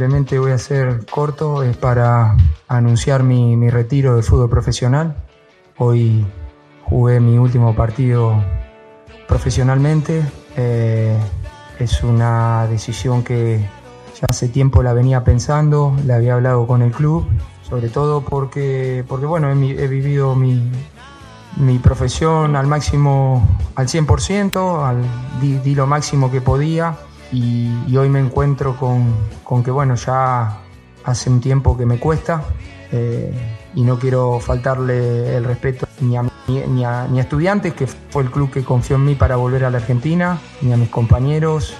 Simplemente voy a ser corto, es para anunciar mi, retiro del fútbol profesional. Hoy jugué mi último partido profesionalmente. Eh, es una decisión que ya hace tiempo la venía pensando, la había hablado con el club, sobre todo porque, porque bueno, he, vivido mi, mi profesión al máximo, al 100%, al, di lo máximo que podía y, hoy me encuentro con, con que bueno, ya hace un tiempo que me cuesta eh, y no quiero faltarle el respeto ni a, ni, a, ni a estudiantes, que fue el club que confió en mí para volver a la Argentina, ni a mis compañeros,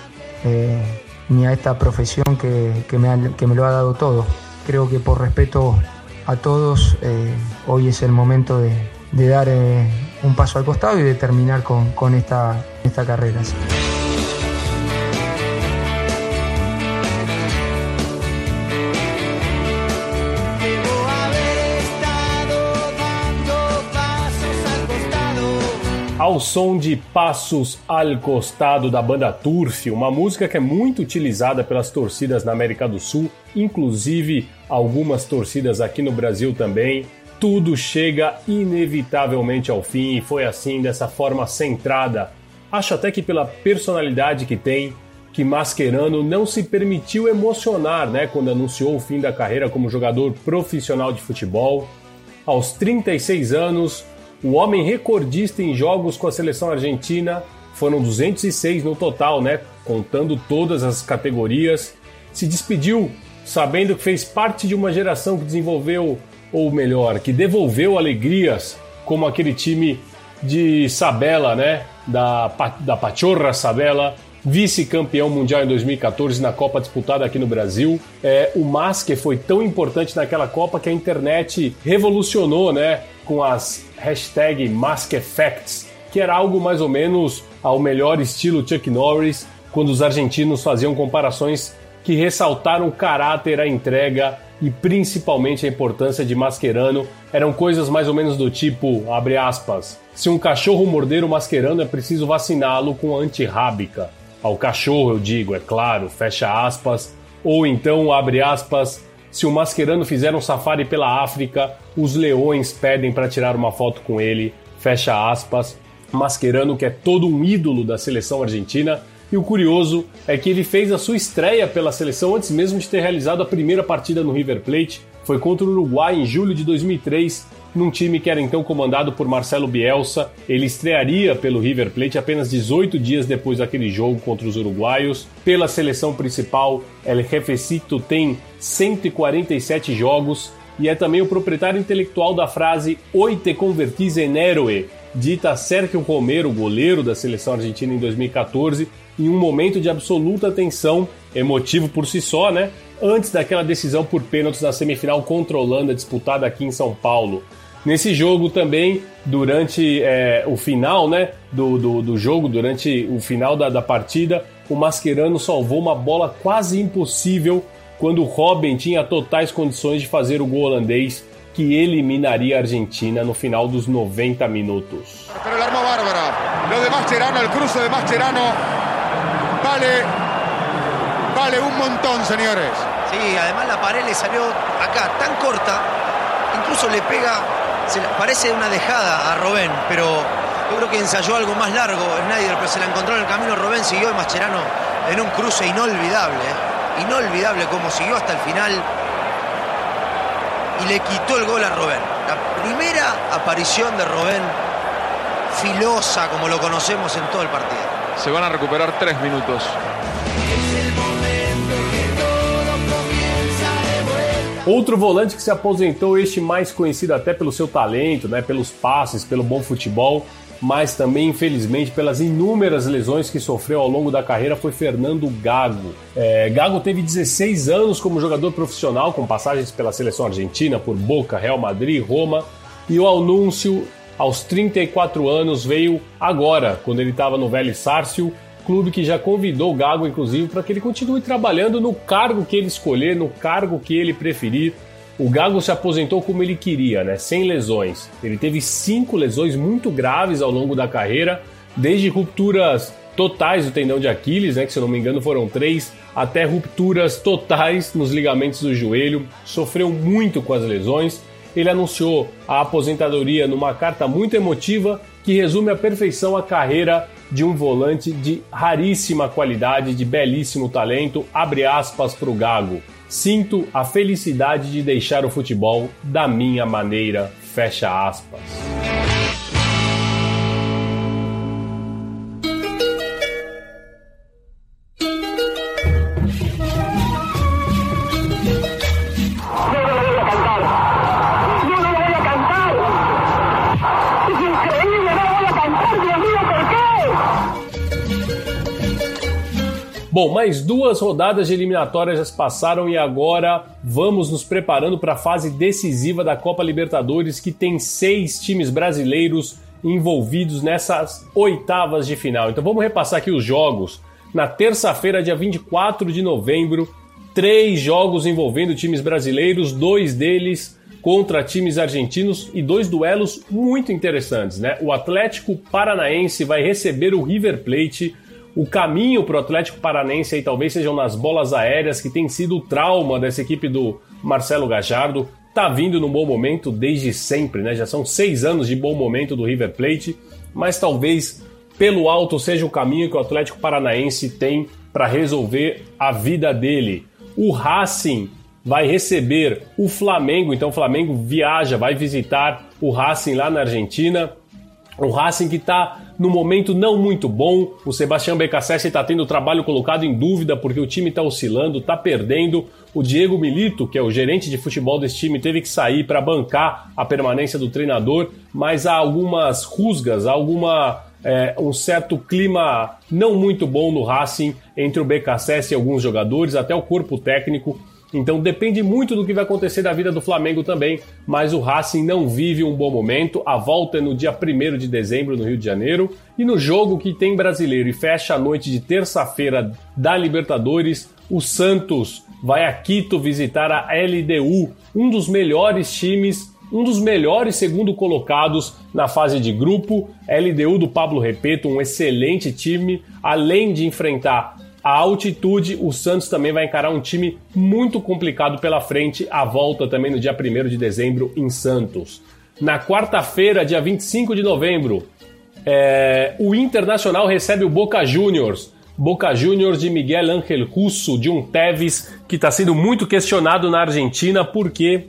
eh, ni a esta profesión que, que me que me lo ha dado todo. Creo que por respeto a todos, eh, hoy es el momento de, de dar un paso al costado y de terminar con, con esta, esta carrera. Ao som de Passos al Costado da banda Turf, uma música que é muito utilizada pelas torcidas na América do Sul, inclusive algumas torcidas aqui no Brasil também. Tudo chega inevitavelmente ao fim e foi assim, dessa forma centrada. Acho até que pela personalidade que tem, que Mascherano não se permitiu emocionar né, quando anunciou o fim da carreira como jogador profissional de futebol. Aos 36 anos, o homem recordista em jogos com a seleção argentina, foram 206 no total, né, contando todas as categorias, se despediu sabendo que fez parte de uma geração que desenvolveu, ou melhor, que devolveu alegrias, como aquele time de Sabela, né, da, da Pachorra Sabela, vice-campeão mundial em 2014 na Copa disputada aqui no Brasil. É, o Masque foi tão importante naquela Copa que a internet revolucionou, né, com as hashtag MaskEffects, que era algo mais ou menos ao melhor estilo Chuck Norris, quando os argentinos faziam comparações que ressaltaram o caráter, a entrega e principalmente a importância de Mascherano. Eram coisas mais ou menos do tipo, abre aspas, se um cachorro morder o Mascherano é preciso vaciná-lo com antirrábica. Ao cachorro, eu digo, é claro, fecha aspas. Ou então, abre aspas, se o Mascherano fizer um safari pela África, os leões pedem para tirar uma foto com ele, fecha aspas. Mascherano, que é todo um ídolo da seleção argentina, e o curioso é que ele fez a sua estreia pela seleção antes mesmo de ter realizado a primeira partida no River Plate. Foi contra o Uruguai em julho de 2003, num time que era então comandado por Marcelo Bielsa. Ele estrearia pelo River Plate apenas 18 dias depois daquele jogo contra os uruguaios. Pela seleção principal, El Jefecito tem 147 jogos e é também o proprietário intelectual da frase Oi te convertis en héroe, dita Sérgio Romero, goleiro da seleção argentina em 2014, em um momento de absoluta tensão, emotivo por si só, né? Antes daquela decisão por pênaltis na semifinal contra a disputada aqui em São Paulo. Nesse jogo também, durante é, o final né, do, do, do jogo, durante o final da, da partida, o Mascherano salvou uma bola quase impossível quando o Robin tinha totais condições de fazer o gol holandês que eliminaria a Argentina no final dos 90 minutos. Lo de Mascherano, el cruce de Mascherano, vale, vale un montón, señores. Sí, además la pared le salió acá tan corta, incluso le pega, se parece una dejada a Robén, pero yo creo que ensayó algo más largo Snyder, pero se la encontró en el camino, Robén siguió y Mascherano en un cruce inolvidable, ¿eh? inolvidable como siguió hasta el final y le quitó el gol a Robén. La primera aparición de Robén, filosa como lo conocemos en todo el partido. Se van a recuperar tres minutos. Outro volante que se aposentou, este mais conhecido até pelo seu talento, né, pelos passes, pelo bom futebol, mas também, infelizmente, pelas inúmeras lesões que sofreu ao longo da carreira, foi Fernando Gago. É, Gago teve 16 anos como jogador profissional, com passagens pela seleção argentina, por Boca, Real Madrid, Roma, e o anúncio, aos 34 anos, veio agora, quando ele estava no Vélez Sárcio, clube que já convidou o Gago, inclusive, para que ele continue trabalhando no cargo que ele escolher, no cargo que ele preferir. O Gago se aposentou como ele queria, né? Sem lesões. Ele teve cinco lesões muito graves ao longo da carreira, desde rupturas totais do tendão de Aquiles, né? Que se eu não me engano foram três, até rupturas totais nos ligamentos do joelho. Sofreu muito com as lesões. Ele anunciou a aposentadoria numa carta muito emotiva que resume à perfeição a carreira de um volante de raríssima qualidade, de belíssimo talento. Abre aspas para o Gago. Sinto a felicidade de deixar o futebol da minha maneira. Fecha aspas. Mais duas rodadas de eliminatórias já se passaram e agora vamos nos preparando para a fase decisiva da Copa Libertadores, que tem seis times brasileiros envolvidos nessas oitavas de final. Então vamos repassar aqui os jogos. Na terça-feira, dia 24 de novembro, três jogos envolvendo times brasileiros, dois deles contra times argentinos e dois duelos muito interessantes, né? O Atlético Paranaense vai receber o River Plate o caminho para o Atlético Paranense aí talvez sejam nas bolas aéreas, que tem sido o trauma dessa equipe do Marcelo Gajardo. Tá vindo num bom momento desde sempre, né? Já são seis anos de bom momento do River Plate, mas talvez pelo alto seja o caminho que o Atlético Paranaense tem para resolver a vida dele. O Racing vai receber o Flamengo, então o Flamengo viaja, vai visitar o Racing lá na Argentina. O Racing que está no momento não muito bom. O Sebastião Becassese está tendo o trabalho colocado em dúvida porque o time está oscilando, está perdendo. O Diego Milito, que é o gerente de futebol desse time, teve que sair para bancar a permanência do treinador, mas há algumas rusgas, há alguma é, um certo clima não muito bom no Racing entre o BKSS e alguns jogadores, até o corpo técnico. Então depende muito do que vai acontecer da vida do Flamengo também, mas o Racing não vive um bom momento. A volta é no dia 1 de dezembro no Rio de Janeiro. E no jogo que tem brasileiro e fecha a noite de terça-feira da Libertadores, o Santos vai a Quito visitar a LDU, um dos melhores times um dos melhores segundo colocados na fase de grupo. LDU do Pablo Repeto, um excelente time, além de enfrentar a altitude, o Santos também vai encarar um time muito complicado pela frente, a volta também no dia 1 de dezembro em Santos. Na quarta-feira, dia 25 de novembro, é, o Internacional recebe o Boca Juniors. Boca Juniors de Miguel Ángel Russo, de um Tevez que está sendo muito questionado na Argentina porque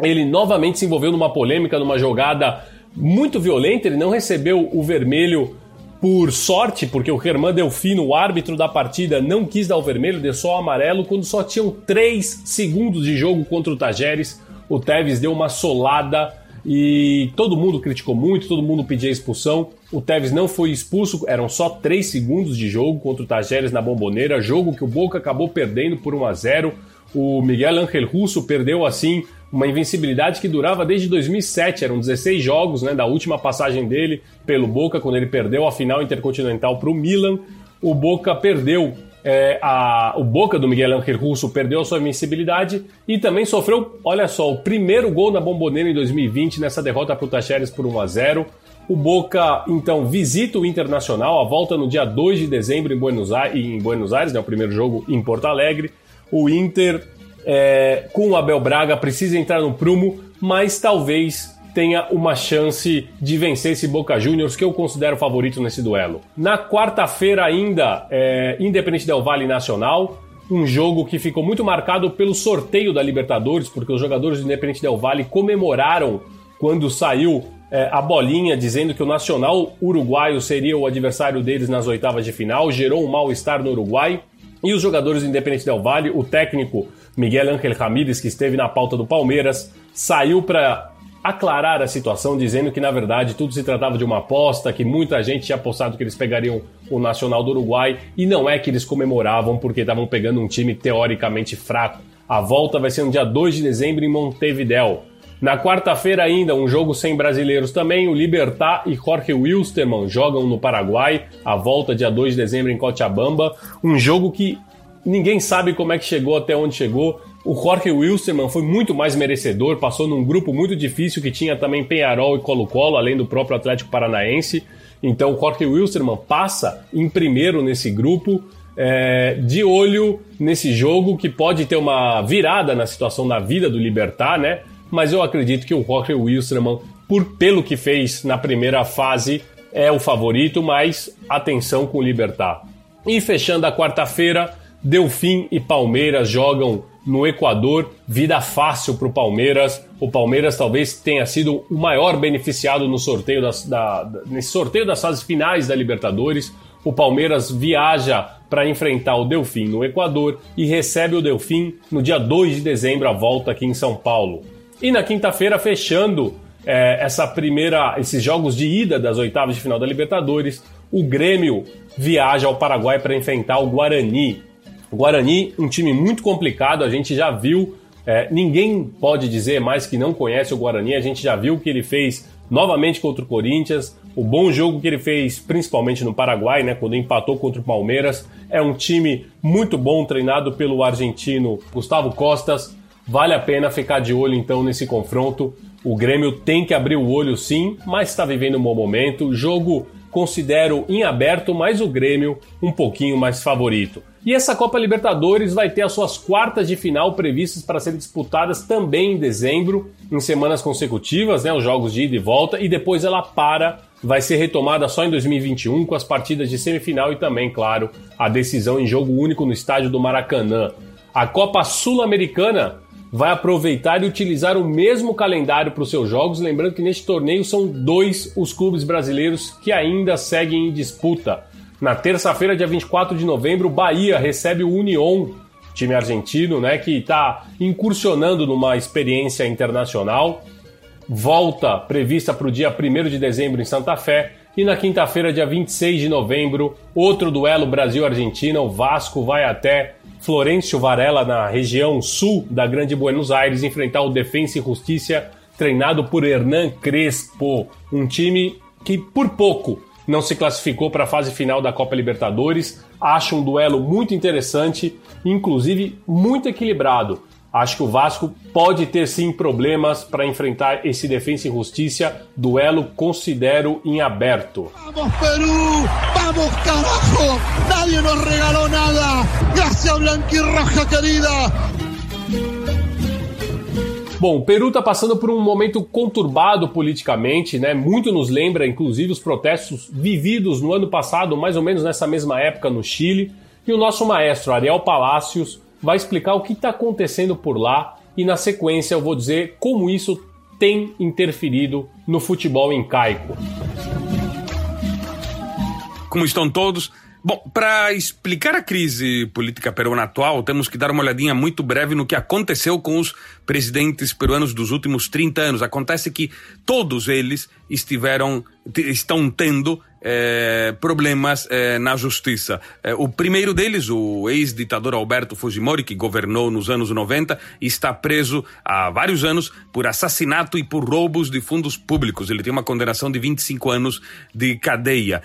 ele novamente se envolveu numa polêmica, numa jogada muito violenta. Ele não recebeu o vermelho por sorte, porque o Germán Delfino, o árbitro da partida, não quis dar o vermelho, deu só o amarelo, quando só tinham 3 segundos de jogo contra o Tajeres, o Tevez deu uma solada e todo mundo criticou muito, todo mundo pedia expulsão. O Tevez não foi expulso, eram só 3 segundos de jogo contra o Tajeres na Bomboneira, jogo que o Boca acabou perdendo por 1 a 0. O Miguel Ángel Russo perdeu assim uma invencibilidade que durava desde 2007, eram 16 jogos né, da última passagem dele pelo Boca, quando ele perdeu a final intercontinental para o Milan. O Boca perdeu é, a, o Boca do Miguel Ángel Russo perdeu a sua invencibilidade e também sofreu, olha só, o primeiro gol na Bomboneira em 2020 nessa derrota para o Tacheres por 1 a 0. O Boca então visita o Internacional, a volta no dia 2 de dezembro em Buenos Aires, em Buenos Aires né, o primeiro jogo em Porto Alegre. O Inter é, com o Abel Braga, precisa entrar no prumo, mas talvez tenha uma chance de vencer esse Boca Juniors, que eu considero favorito nesse duelo. Na quarta-feira ainda, é, Independente Del Vale Nacional, um jogo que ficou muito marcado pelo sorteio da Libertadores, porque os jogadores do Independente Del Vale comemoraram quando saiu é, a bolinha dizendo que o Nacional Uruguaio seria o adversário deles nas oitavas de final, gerou um mal-estar no Uruguai. E os jogadores do Independente Del Valle, o técnico Miguel Ángel Ramírez, que esteve na pauta do Palmeiras, saiu para aclarar a situação, dizendo que na verdade tudo se tratava de uma aposta, que muita gente tinha apostado que eles pegariam o Nacional do Uruguai e não é que eles comemoravam porque estavam pegando um time teoricamente fraco. A volta vai ser no dia 2 de dezembro em Montevideo. Na quarta-feira ainda, um jogo sem brasileiros também, o Libertar e Jorge Wilstermann jogam no Paraguai, a volta dia 2 de dezembro em Cochabamba, um jogo que ninguém sabe como é que chegou até onde chegou, o Jorge Wilstermann foi muito mais merecedor, passou num grupo muito difícil que tinha também Penharol e Colo-Colo, além do próprio Atlético Paranaense. Então o Jorge Wilstermann passa em primeiro nesse grupo, é, de olho nesse jogo que pode ter uma virada na situação da vida do Libertar, né? Mas eu acredito que o Jorge Wilstermann, por, pelo que fez na primeira fase, é o favorito, mas atenção com o Libertar. E fechando a quarta-feira, Delfim e Palmeiras jogam no Equador, vida fácil para o Palmeiras. O Palmeiras talvez tenha sido o maior beneficiado no sorteio das, da, nesse sorteio das fases finais da Libertadores. O Palmeiras viaja para enfrentar o Delfim no Equador e recebe o Delfim no dia 2 de dezembro, a volta aqui em São Paulo. E na quinta-feira, fechando é, essa primeira, esses jogos de ida das oitavas de final da Libertadores, o Grêmio viaja ao Paraguai para enfrentar o Guarani. O Guarani, um time muito complicado, a gente já viu. É, ninguém pode dizer mais que não conhece o Guarani, a gente já viu o que ele fez novamente contra o Corinthians, o bom jogo que ele fez principalmente no Paraguai, né, quando empatou contra o Palmeiras. É um time muito bom, treinado pelo argentino Gustavo Costas. Vale a pena ficar de olho então nesse confronto. O Grêmio tem que abrir o olho sim, mas está vivendo um bom momento. Jogo considero em aberto, mas o Grêmio um pouquinho mais favorito. E essa Copa Libertadores vai ter as suas quartas de final previstas para serem disputadas também em dezembro, em semanas consecutivas, né, os jogos de ida e volta, e depois ela para, vai ser retomada só em 2021 com as partidas de semifinal e também, claro, a decisão em jogo único no estádio do Maracanã. A Copa Sul-Americana vai aproveitar e utilizar o mesmo calendário para os seus jogos, lembrando que neste torneio são dois os clubes brasileiros que ainda seguem em disputa. Na terça-feira, dia 24 de novembro, o Bahia recebe o Union, time argentino, né, que está incursionando numa experiência internacional. Volta prevista para o dia 1 de dezembro em Santa Fé. E na quinta-feira, dia 26 de novembro, outro duelo Brasil-Argentina. O Vasco vai até Florencio Varela, na região sul da Grande Buenos Aires, enfrentar o Defensa e Justiça, treinado por Hernan Crespo. Um time que, por pouco, não se classificou para a fase final da Copa Libertadores. Acho um duelo muito interessante, inclusive muito equilibrado. Acho que o Vasco pode ter sim problemas para enfrentar esse Defensa e Justiça. Duelo considero em aberto. Vamos Peru, vamos carajo, nadie nos regaló nada. Gracias Blanquirroja querida. Bom, o Peru está passando por um momento conturbado politicamente, né? Muito nos lembra, inclusive, os protestos vividos no ano passado, mais ou menos nessa mesma época no Chile. E o nosso maestro Ariel Palacios vai explicar o que está acontecendo por lá e, na sequência, eu vou dizer como isso tem interferido no futebol incaico. Como estão todos? Bom, para explicar a crise política peruana atual, temos que dar uma olhadinha muito breve no que aconteceu com os presidentes peruanos dos últimos 30 anos. Acontece que todos eles estiveram, estão tendo é, problemas é, na justiça. É, o primeiro deles, o ex-ditador Alberto Fujimori, que governou nos anos 90, está preso há vários anos por assassinato e por roubos de fundos públicos. Ele tem uma condenação de 25 anos de cadeia.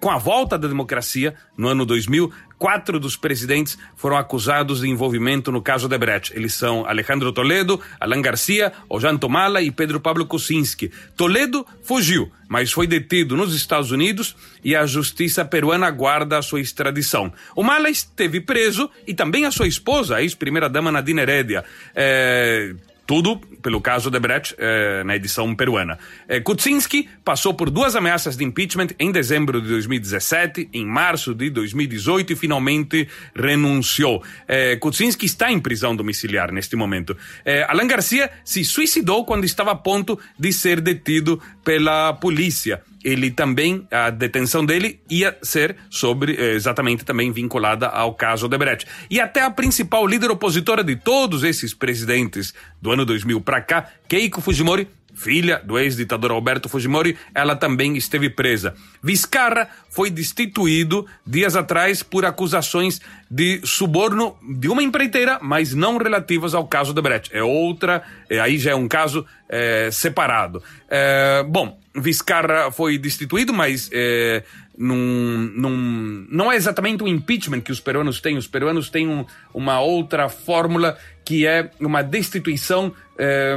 com a volta da democracia, no ano 2000, quatro dos presidentes foram acusados de envolvimento no caso Debrecht. Eles são Alejandro Toledo, Alan Garcia, Ojanto Mala e Pedro Pablo Kuczynski. Toledo fugiu, mas foi detido nos Estados Unidos e a justiça peruana aguarda a sua extradição. O Mala esteve preso e também a sua esposa, a ex-primeira-dama Nadine Heredia. É, tudo pelo caso de Brecht eh, na edição peruana. Eh, Kuczynski passou por duas ameaças de impeachment em dezembro de 2017, em março de 2018 e finalmente renunciou. Eh, Kuczynski está em prisão domiciliar neste momento. Eh, Alan Garcia se suicidou quando estava a ponto de ser detido pela polícia. Ele também, a detenção dele ia ser sobre, eh, exatamente também vinculada ao caso Odebrecht. E até a principal líder opositora de todos esses presidentes do ano 2000 para cá, Keiko Fujimori, filha do ex-ditador Alberto Fujimori, ela também esteve presa. Vizcarra foi destituído dias atrás por acusações de suborno de uma empreiteira, mas não relativas ao caso de Brecht. É outra, é, aí já é um caso é, separado. É, bom, Vizcarra foi destituído, mas é, num, num, não é exatamente o impeachment que os peruanos têm. Os peruanos têm um, uma outra fórmula que é uma destituição,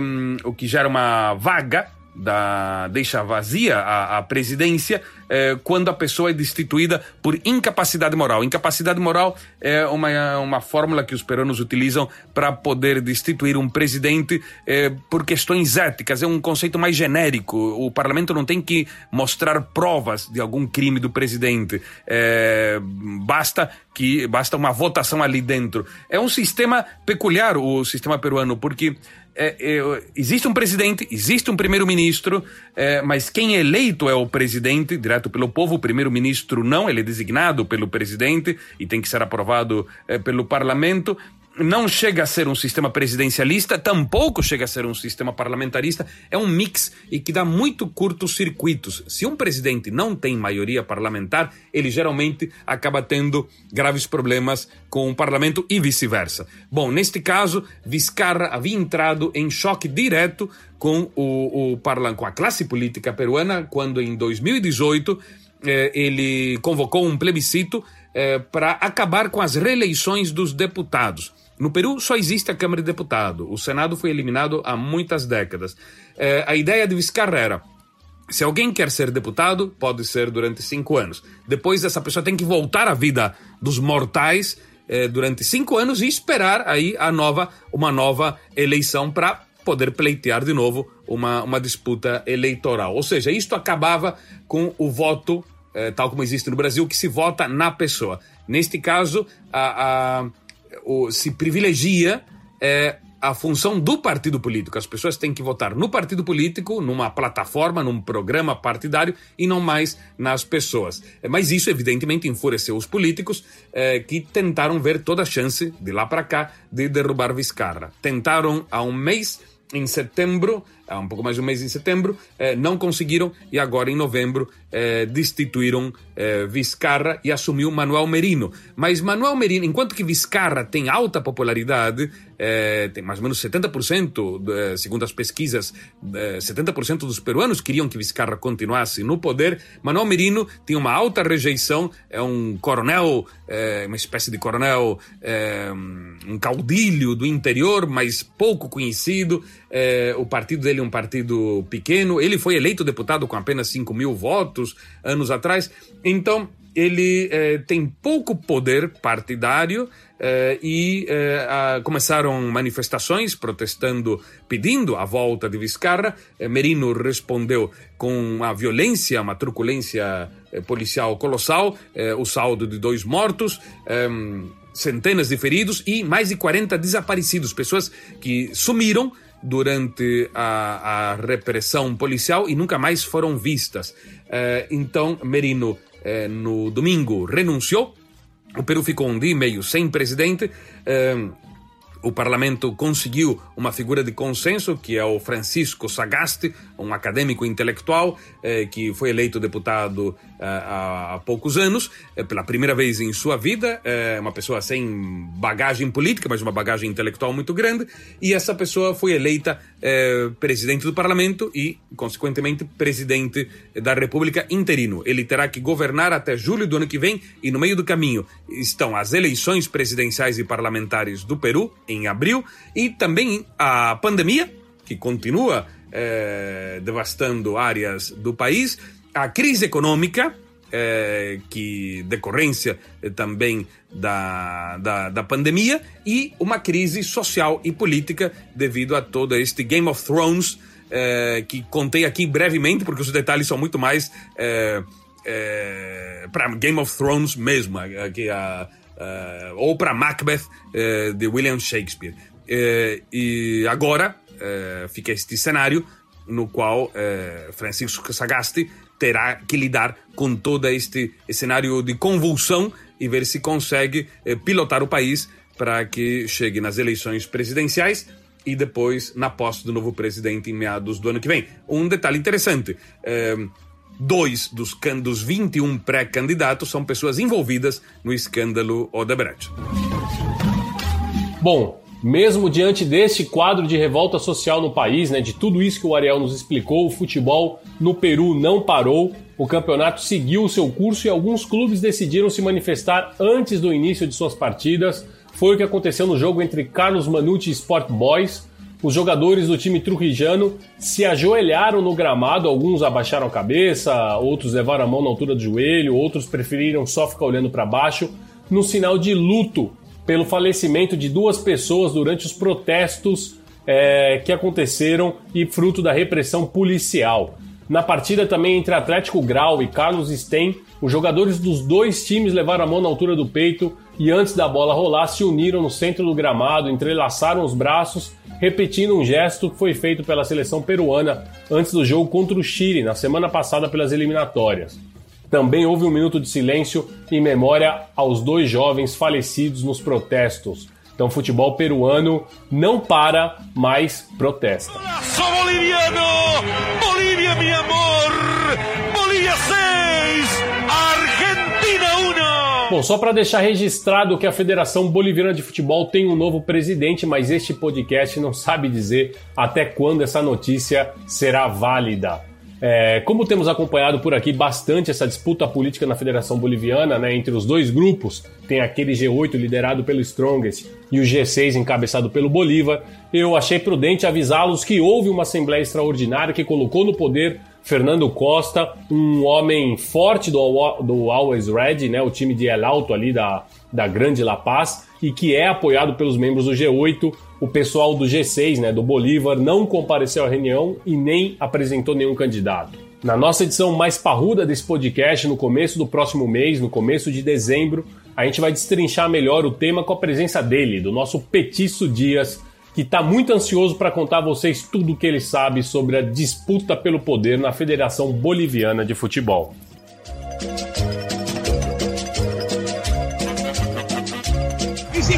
um, o que gera uma vaga da deixa vazia a, a presidência eh, quando a pessoa é destituída por incapacidade moral. Incapacidade moral é uma, uma fórmula que os peruanos utilizam para poder destituir um presidente eh, por questões éticas. É um conceito mais genérico. O parlamento não tem que mostrar provas de algum crime do presidente. Eh, basta que basta uma votação ali dentro. É um sistema peculiar o sistema peruano porque é, é, existe um presidente, existe um primeiro-ministro, é, mas quem é eleito é o presidente, direto pelo povo. O primeiro-ministro não, ele é designado pelo presidente e tem que ser aprovado é, pelo parlamento não chega a ser um sistema presidencialista, tampouco chega a ser um sistema parlamentarista, é um mix e que dá muito curtos circuitos. Se um presidente não tem maioria parlamentar, ele geralmente acaba tendo graves problemas com o parlamento e vice-versa. Bom, neste caso, Vizcarra havia entrado em choque direto com, o, o com a classe política peruana quando em 2018 eh, ele convocou um plebiscito eh, para acabar com as reeleições dos deputados. No Peru só existe a Câmara de Deputado. O Senado foi eliminado há muitas décadas. É, a ideia de Vizcarra era se alguém quer ser deputado, pode ser durante cinco anos. Depois, essa pessoa tem que voltar à vida dos mortais eh, durante cinco anos e esperar aí a nova, uma nova eleição para poder pleitear de novo uma, uma disputa eleitoral. Ou seja, isto acabava com o voto, eh, tal como existe no Brasil, que se vota na pessoa. Neste caso, a, a o, se privilegia é, a função do partido político. As pessoas têm que votar no partido político, numa plataforma, num programa partidário e não mais nas pessoas. É, mas isso, evidentemente, enfureceu os políticos é, que tentaram ver toda a chance, de lá para cá, de derrubar Vizcarra. Tentaram há um mês, em setembro, há um pouco mais de um mês em setembro, eh, não conseguiram e agora em novembro eh, destituíram eh, Vizcarra e assumiu Manuel Merino. Mas Manuel Merino, enquanto que Vizcarra tem alta popularidade, eh, tem mais ou menos 70%, eh, segundo as pesquisas, 70% eh, dos peruanos queriam que Vizcarra continuasse no poder, Manuel Merino tem uma alta rejeição, é um coronel, uma espécie de coronel, um caudilho do interior, mas pouco conhecido, o partido dele um partido pequeno. Ele foi eleito deputado com apenas 5 mil votos anos atrás. Então, ele eh, tem pouco poder partidário eh, e eh, começaram manifestações protestando, pedindo a volta de Vizcarra. Merino respondeu com a violência, uma truculência policial colossal, o saldo de dois mortos centenas de feridos e mais de 40 desaparecidos, pessoas que sumiram durante a, a repressão policial e nunca mais foram vistas. Eh, então, Merino, eh, no domingo, renunciou. O Peru ficou um dia e meio sem presidente. O parlamento conseguiu uma figura de consenso, que é o Francisco Sagasti, um acadêmico intelectual eh, que foi eleito deputado eh, há, há, poucos anos, eh, pela primeira vez em sua vida, eh, uma pessoa sem bagagem política, mas uma bagagem intelectual muito grande, e essa pessoa foi eleita eh, presidente do parlamento e, consequentemente, presidente da República interino. Ele terá que governar até julho do ano que vem, e no meio do caminho estão as eleições presidenciais e parlamentares do Peru, em abril, e também a pandemia, que continua eh, devastando áreas do país, a crise econômica, eh, que decorrência eh, também da, da, da, pandemia, e uma crise social e política devido a todo este Game of Thrones, eh, que contei aqui brevemente, porque os detalhes são muito mais eh, para Game of Thrones mesmo, aqui a, a, ou para Macbeth de William Shakespeare. e agora fica este cenário no qual Francisco Sagasti terá que lidar com todo este cenário de convulsão e ver se consegue eh, pilotar o país para que chegue nas eleições presidenciais e depois na posse do novo presidente em meados do ano que vem. Um detalhe interessante: eh, dois dos, dos 21 pré-candidatos são pessoas envolvidas no escândalo Odebrecht. Bom, mesmo diante deste quadro de revolta social no país, né, de tudo isso que o Ariel nos explicou, o futebol no Peru não parou, o campeonato seguiu o seu curso e alguns clubes decidiram se manifestar antes do início de suas partidas. Foi o que aconteceu no jogo entre Carlos Manucci e Sport Boys. Os jogadores do time trujillano se ajoelharam no gramado, alguns abaixaram a cabeça, outros levaram a mão na altura do joelho, outros preferiram só ficar olhando para baixo, no sinal de luto pelo falecimento de duas pessoas durante os protestos é, que aconteceram e fruto da repressão policial. Na partida também entre Atlético Grau e Carlos Sten, os jogadores dos dois times levaram a mão na altura do peito e antes da bola rolar se uniram no centro do gramado, entrelaçaram os braços, repetindo um gesto que foi feito pela seleção peruana antes do jogo contra o Chile na semana passada pelas eliminatórias. Também houve um minuto de silêncio em memória aos dois jovens falecidos nos protestos. Então, o futebol peruano não para, mas protesta. Sou boliviano! Bolívia, meu amor! Bolívia 6! Argentina 1! Bom, só para deixar registrado que a Federação Boliviana de Futebol tem um novo presidente, mas este podcast não sabe dizer até quando essa notícia será válida. É, como temos acompanhado por aqui bastante essa disputa política na Federação Boliviana, né, entre os dois grupos, tem aquele G8 liderado pelo Strongest e o G6 encabeçado pelo Bolívar, eu achei prudente avisá-los que houve uma assembleia extraordinária que colocou no poder Fernando Costa, um homem forte do, do Always Red, né, o time de El Alto ali da, da Grande La Paz, e que é apoiado pelos membros do G8. O pessoal do G6, né, do Bolívar, não compareceu à reunião e nem apresentou nenhum candidato. Na nossa edição mais parruda desse podcast, no começo do próximo mês, no começo de dezembro, a gente vai destrinchar melhor o tema com a presença dele, do nosso Petiço Dias, que está muito ansioso para contar a vocês tudo o que ele sabe sobre a disputa pelo poder na Federação Boliviana de Futebol. si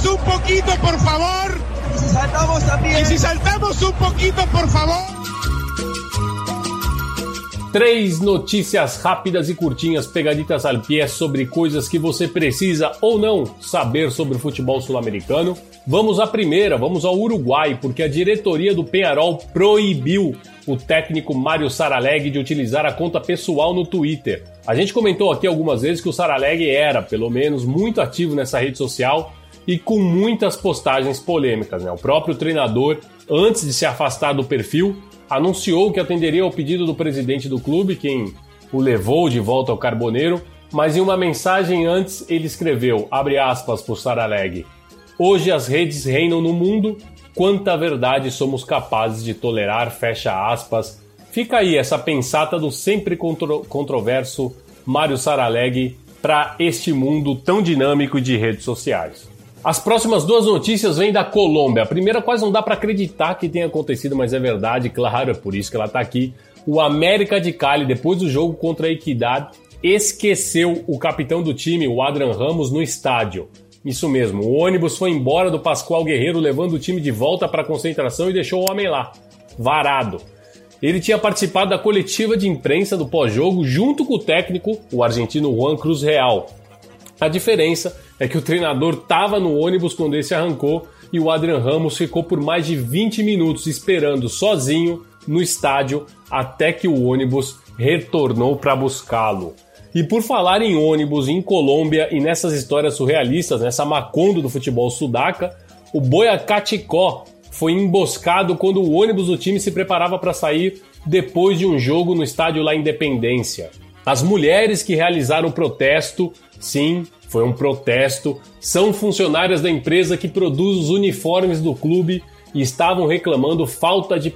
cantamos un poquito, por favor. Y si saltamos también. Y si saltamos un poquito, por favor. Três notícias rápidas e curtinhas pegaditas al pé sobre coisas que você precisa ou não saber sobre o futebol sul-americano. Vamos à primeira, vamos ao Uruguai, porque a diretoria do Penharol proibiu o técnico Mário Saraleg de utilizar a conta pessoal no Twitter. A gente comentou aqui algumas vezes que o Saraleg era, pelo menos, muito ativo nessa rede social e com muitas postagens polêmicas. Né? O próprio treinador, antes de se afastar do perfil, anunciou que atenderia ao pedido do presidente do clube, quem o levou de volta ao Carboneiro, mas em uma mensagem antes ele escreveu, abre aspas por Saraleg, Hoje as redes reinam no mundo, quanta verdade somos capazes de tolerar, fecha aspas. Fica aí essa pensata do sempre contro controverso Mário Saraleg para este mundo tão dinâmico de redes sociais. As próximas duas notícias vêm da Colômbia. A primeira quase não dá para acreditar que tenha acontecido, mas é verdade, claro, é por isso que ela está aqui. O América de Cali, depois do jogo contra a Equidade, esqueceu o capitão do time, o Adrian Ramos, no estádio. Isso mesmo, o ônibus foi embora do Pascoal Guerreiro, levando o time de volta para a concentração e deixou o homem lá, varado. Ele tinha participado da coletiva de imprensa do pós-jogo junto com o técnico, o argentino Juan Cruz Real. A diferença é que o treinador estava no ônibus quando esse arrancou e o Adrian Ramos ficou por mais de 20 minutos esperando sozinho no estádio até que o ônibus retornou para buscá-lo. E por falar em ônibus em Colômbia e nessas histórias surrealistas, nessa macondo do futebol sudaca, o Boyacá-Chicó foi emboscado quando o ônibus do time se preparava para sair depois de um jogo no estádio La Independência. As mulheres que realizaram o protesto, sim, foi um protesto, são funcionárias da empresa que produz os uniformes do clube e estavam reclamando falta de,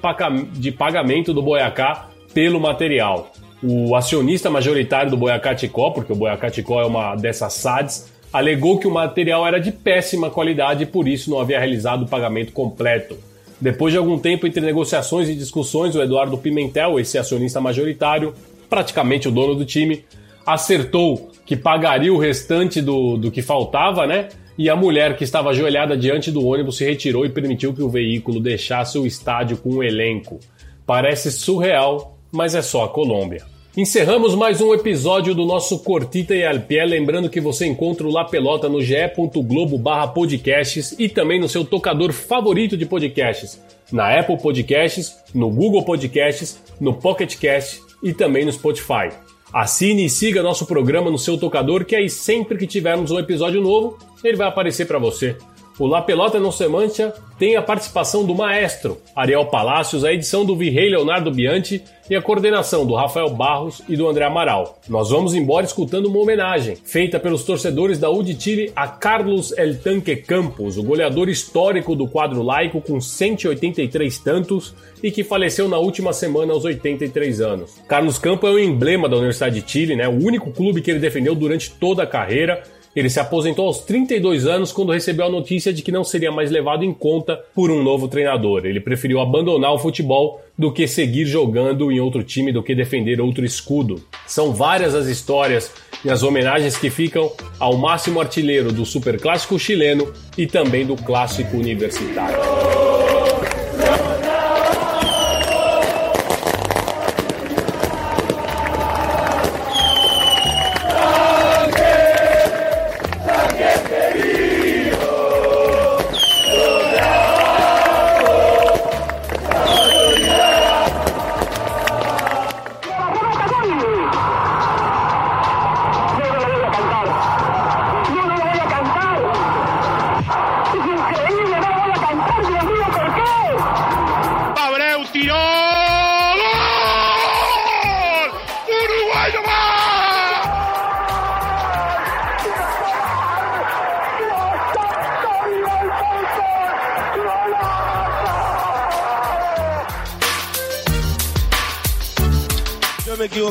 pagamento do Boiacá pelo material. O acionista majoritário do Boiacá Ticó, porque o Boiacá Ticó é uma dessas SADs, alegou que o material era de péssima qualidade e por isso não havia realizado o pagamento completo. Depois de algum tempo entre negociações e discussões, o Eduardo Pimentel, esse acionista majoritário, praticamente o dono do time, acertou que pagaria o restante do, do que faltava, né? E a mulher que estava ajoelhada diante do ônibus se retirou e permitiu que o veículo deixasse o estádio com o um elenco. Parece surreal, mas é só a Colômbia. Encerramos mais um episódio do nosso Cortita e Alpié, lembrando que você encontra o La Pelota no ge.globo barra podcasts e também no seu tocador favorito de podcasts, na Apple Podcasts, no Google Podcasts, no Pocket Cast e também no Spotify. Assine e siga nosso programa no seu tocador, que aí sempre que tivermos um episódio novo, ele vai aparecer para você. O La Pelota Não Se Mancha tem a participação do maestro Ariel Palácios, a edição do Virrei Leonardo Bianchi e a coordenação do Rafael Barros e do André Amaral. Nós vamos embora escutando uma homenagem feita pelos torcedores da UD Chile a Carlos El Tanque Campos, o goleador histórico do quadro laico com 183 tantos e que faleceu na última semana aos 83 anos. Carlos Campos é o emblema da Universidade de Chile, né? o único clube que ele defendeu durante toda a carreira ele se aposentou aos 32 anos quando recebeu a notícia de que não seria mais levado em conta por um novo treinador. Ele preferiu abandonar o futebol do que seguir jogando em outro time, do que defender outro escudo. São várias as histórias e as homenagens que ficam ao máximo artilheiro do Superclássico chileno e também do Clássico Universitário.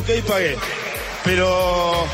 Me equivoqué y pagué. Pero